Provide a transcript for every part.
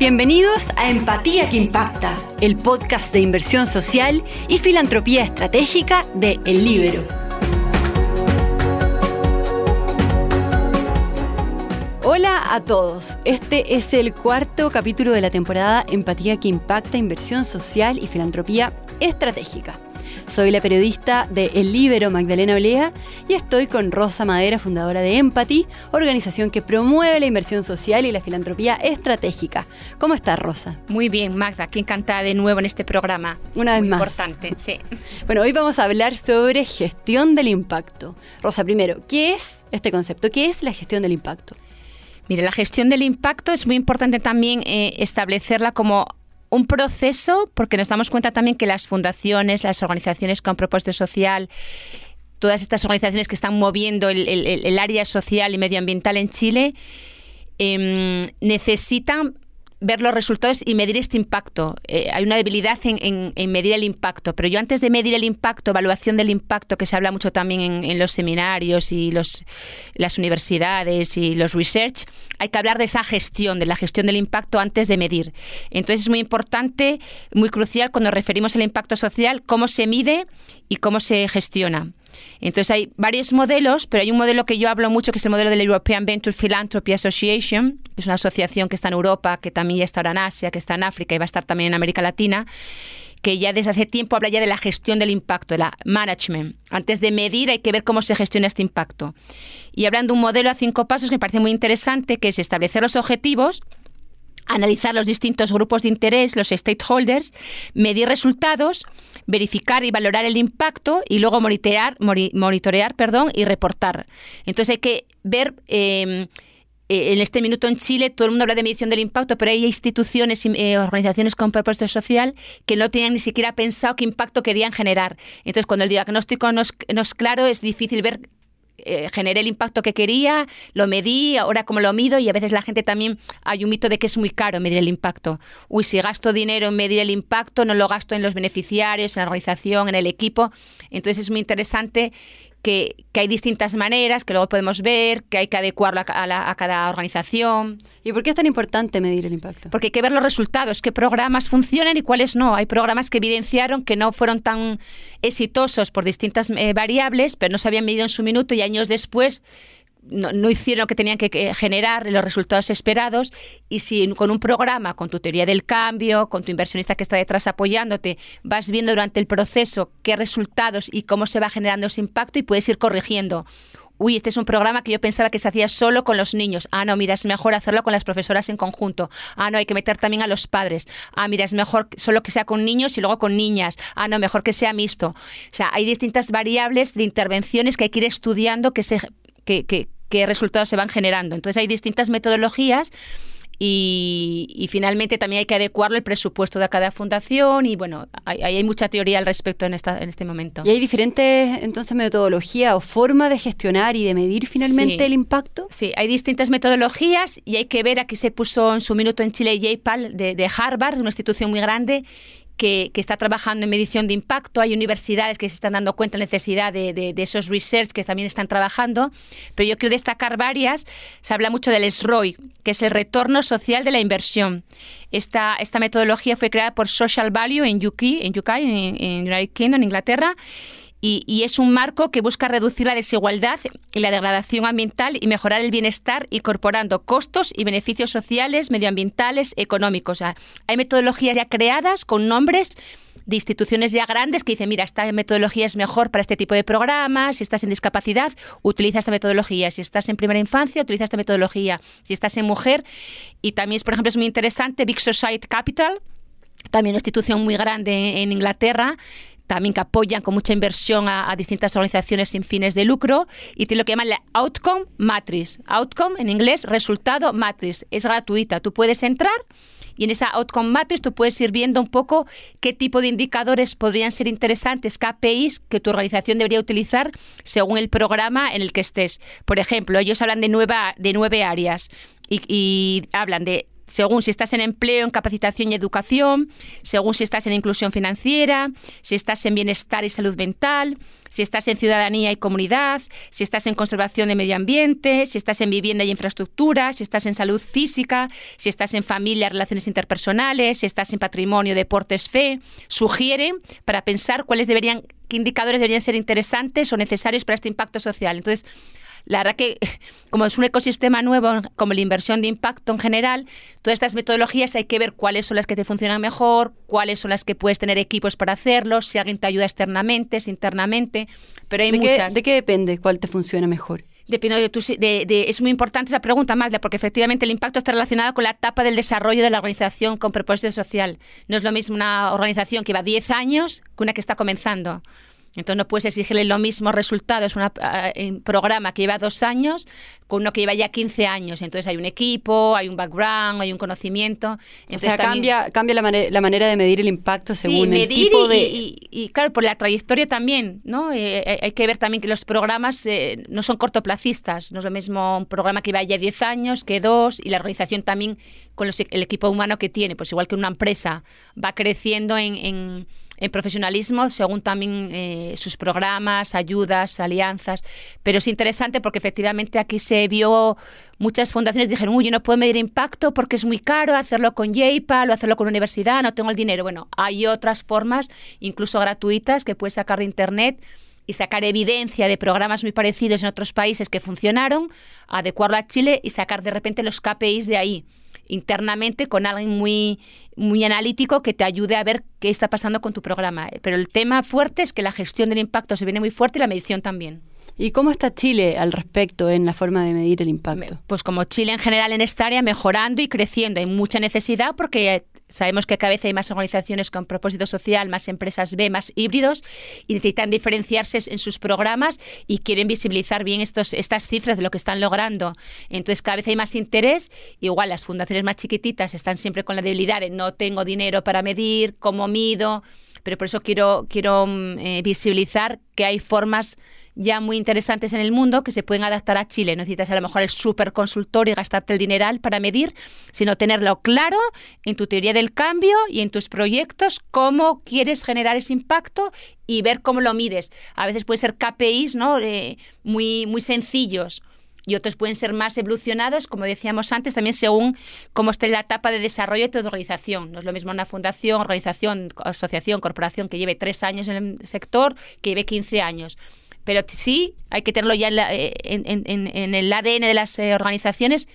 Bienvenidos a Empatía que Impacta, el podcast de inversión social y filantropía estratégica de El Libero. Hola a todos, este es el cuarto capítulo de la temporada Empatía que Impacta, inversión social y filantropía estratégica. Soy la periodista de El Libero, Magdalena Olea, y estoy con Rosa Madera, fundadora de Empathy, organización que promueve la inversión social y la filantropía estratégica. ¿Cómo estás, Rosa? Muy bien, Magda, qué encantada de nuevo en este programa. Una vez Muy más. Importante, sí. Bueno, hoy vamos a hablar sobre gestión del impacto. Rosa, primero, ¿qué es este concepto? ¿Qué es la gestión del impacto? Mire, la gestión del impacto es muy importante también eh, establecerla como un proceso, porque nos damos cuenta también que las fundaciones, las organizaciones con propósito social, todas estas organizaciones que están moviendo el, el- el área social y medioambiental en Chile, em, necesitan ver los resultados y medir este impacto. Eh, hay una debilidad en, en- medir el impacto, pero yo antes de medir el impacto, evaluación del impacto, que se habla mucho también en, en los seminarios y los, las universidades y los research, hay que hablar de esa gestión, de la gestión del impacto antes de medir. Entonces es muy importante, muy crucial cuando referimos al impacto social, cómo se mide y cómo se gestiona. Entonces hay varios modelos, pero hay un modelo que yo hablo mucho, que es el modelo de la European Venture Philanthropy Association, que es una asociación que está en Europa, que también ya está ahora en Asia, que está en África y va a estar también en América Latina, que ya desde hace tiempo habla ya de la gestión del impacto, de la management. Antes de medir hay que ver cómo se gestiona este impacto. Y hablando de un modelo a cinco pasos que me parece muy interesante, que es establecer los objetivos, analizar los distintos grupos de interés, los stakeholders, medir resultados, verificar y valorar el impacto y luego monitorear, monitorear perdón, y reportar. Entonces hay que ver... eh, eh, en este minuto en Chile todo el mundo habla de medición del impacto, pero hay instituciones y eh, organizaciones con propósito social que no tenían ni siquiera pensado qué impacto querían generar. Entonces, cuando el diagnóstico no es, no es claro, es difícil ver eh, generé el impacto que quería, lo medí, ahora cómo lo mido y a veces la gente también hay un mito de que es muy caro medir el impacto. Uy, si gasto dinero en medir el impacto, no lo gasto en los beneficiarios, en la organización, en el equipo. Entonces es muy interesante que, que hay distintas maneras, que luego podemos ver, que hay que adecuarlo a, ca- a la- a cada organización. ¿Y por qué es tan importante medir el impacto? Porque hay que ver los resultados, qué programas funcionan y cuáles no. Hay programas que evidenciaron que no fueron tan exitosos por distintas eh, variables, pero no se habían medido en su minuto y años después no, hicieron lo que tenían que, que generar los resultados esperados y si con un programa, con tu teoría del cambio, con tu inversionista que está detrás apoyándote, vas viendo durante el proceso qué resultados y cómo se va generando ese impacto y puedes ir corrigiendo. Uy, este es un programa que yo pensaba que se hacía solo con los niños. Ah, no, mira, es mejor hacerlo con las profesoras en conjunto. Ah, no, hay que meter también a los padres. Ah, mira, es mejor solo que sea con niños y luego con niñas. Ah, no, mejor que sea mixto. O sea, hay distintas variables de intervenciones que hay que ir estudiando que se, que, que- qué resultados se van generando. Entonces hay distintas metodologías y, y finalmente también hay que adecuarlo el presupuesto de cada fundación y bueno, hay, hay mucha teoría al respecto en, esta, en este momento. ¿Y hay diferentes entonces metodologías o formas de gestionar y de medir finalmente Sí. el impacto? Sí, hay distintas metodologías y hay que ver, aquí se puso en su minuto en Chile JPAL de, de Harvard, una institución muy grande, que, está trabajando en medición de impacto. Hay universidades que se están dando cuenta de la necesidad de, de- de esos research que también están trabajando. Pero yo quiero destacar varias. Se habla mucho del SROI, que es el retorno social de la inversión. Esta, esta metodología fue creada por Social Value en UK, en, UK, en, en United Kingdom, Inglaterra, y, y es un marco que busca reducir la desigualdad y la degradación ambiental y mejorar el bienestar incorporando costos y beneficios sociales, medioambientales, económicos. Hay metodologías ya creadas con nombres de instituciones ya grandes que dicen, mira, esta metodología es mejor para este tipo de programas, si estás en discapacidad, utiliza esta metodología, si estás en primera infancia, utiliza esta metodología, si estás en mujer. Y también, es, por ejemplo, es muy interesante Big Society Capital, también una institución muy grande en Inglaterra, también que apoyan con mucha inversión a, distintas organizaciones sin fines de lucro y tiene lo que llaman la Outcome Matrix. Outcome en inglés, resultado matrix. Es gratuita. Tú puedes entrar y en esa Outcome Matrix tú puedes ir viendo un poco qué tipo de indicadores podrían ser interesantes, KPIs que tu organización debería utilizar según el programa en el que estés. Por ejemplo, ellos hablan de, nueva, de nueve áreas y hablan de según si estás en empleo, en capacitación y educación, según si estás en inclusión financiera, si estás en bienestar y salud mental, si estás en ciudadanía y comunidad, si estás en conservación de medio ambiente, si estás en vivienda y infraestructura, si estás en salud física, si estás en familia, relaciones interpersonales, si estás en patrimonio, deportes, fe, sugieren para pensar cuáles deberían, qué indicadores deberían ser interesantes o necesarios para este impacto social. Entonces, la verdad que como es un ecosistema nuevo, como la inversión de impacto en general, todas estas metodologías hay que ver cuáles son las que te funcionan mejor, cuáles son las que puedes tener equipos para hacerlos, si alguien te ayuda externamente, internamente, pero hay ¿De muchas. ¿De qué depende cuál te funciona mejor? Depende de, tu, de, es muy importante esa pregunta, Magda, porque efectivamente el impacto está relacionado con la etapa del desarrollo de la organización con propósito social. No es lo mismo una organización que va 10 años que una que está comenzando. Entonces no puedes exigirle los mismos resultados a un programa que lleva dos años con uno que lleva ya 15 años. Entonces hay un equipo, hay un background, hay un conocimiento. o sea, cambia, cambia la, la, manera de medir el impacto según el tipo de... Y, y, claro, por la trayectoria también, ¿no? Eh, eh, hay que ver también que los programas eh, no son cortoplacistas. No es lo mismo un programa que lleva ya 10 años que dos y la organización también con el equipo humano que tiene. Pues igual que una empresa va creciendo en en profesionalismo según también eh, sus programas, ayudas, alianzas. Pero es interesante porque efectivamente aquí se vio muchas fundaciones dijeron, uy, yo no puedo medir impacto porque es muy caro hacerlo con JPAL o hacerlo con una universidad, no tengo el dinero. Bueno, hay otras formas, incluso gratuitas, que puedes sacar de Internet y sacar evidencia de programas muy parecidos en otros países que funcionaron, adecuarlo a Chile y sacar de repente los KPIs de ahí internamente con alguien muy, muy analítico que te ayude a ver qué está pasando con tu programa. Pero el tema fuerte es que la gestión del impacto se viene muy fuerte y la medición también. ¿Y cómo está Chile al respecto en la forma de medir el impacto? Pues como Chile en general en esta área mejorando y creciendo. Hay mucha necesidad porque sabemos que cada vez hay más organizaciones con propósito social, más empresas B, más híbridos y necesitan diferenciarse en sus programas y quieren visibilizar bien estos, estas cifras de lo que están logrando. Entonces cada vez hay más interés. Igual las fundaciones más chiquititas están siempre con la debilidad de no tengo dinero para medir, cómo mido pero por eso quiero, quiero mm, eh, visibilizar que hay formas ya muy interesantes en el mundo que se pueden adaptar a Chile. No necesitas a lo mejor el super consultor y gastarte el dineral para medir, sino tenerlo claro en tu teoría del cambio y en tus proyectos, cómo quieres generar ese impacto y ver cómo lo mides. A veces pueden ser KPIs ¿no? Eh, muy, muy sencillos y otros pueden ser más evolucionados, como decíamos antes, también según cómo esté la etapa de desarrollo de tu organización. No es lo mismo una fundación, organización, asociación, corporación que lleve tres años en el sector que lleve 15 años. Pero sí hay que tenerlo ya en, eh, el ADN de las eh, organizaciones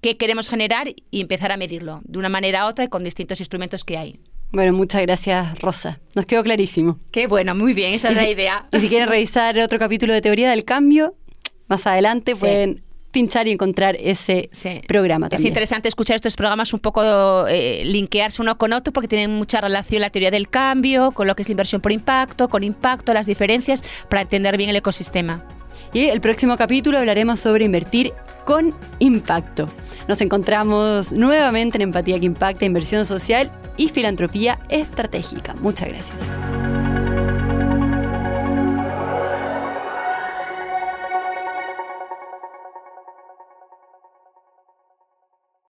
qué queremos generar y empezar a medirlo de una manera u otra y con distintos instrumentos que hay. Bueno, muchas gracias, Rosa. Nos quedó clarísimo. Qué bueno, muy bien, esa es la idea. Y si quieren revisar otro capítulo de Teoría del Cambio, más adelante pueden pinchar y encontrar ese programa. Es interesante escuchar estos programas un poco eh, linkearse uno con otro porque tienen mucha relación la teoría del cambio, con lo que es la inversión por impacto, con impacto, las diferencias, para entender bien el ecosistema. Y el próximo capítulo hablaremos sobre invertir con impacto. Nos encontramos nuevamente en Empatía que Impacta, Inversión Social y Filantropía Estratégica. Muchas gracias.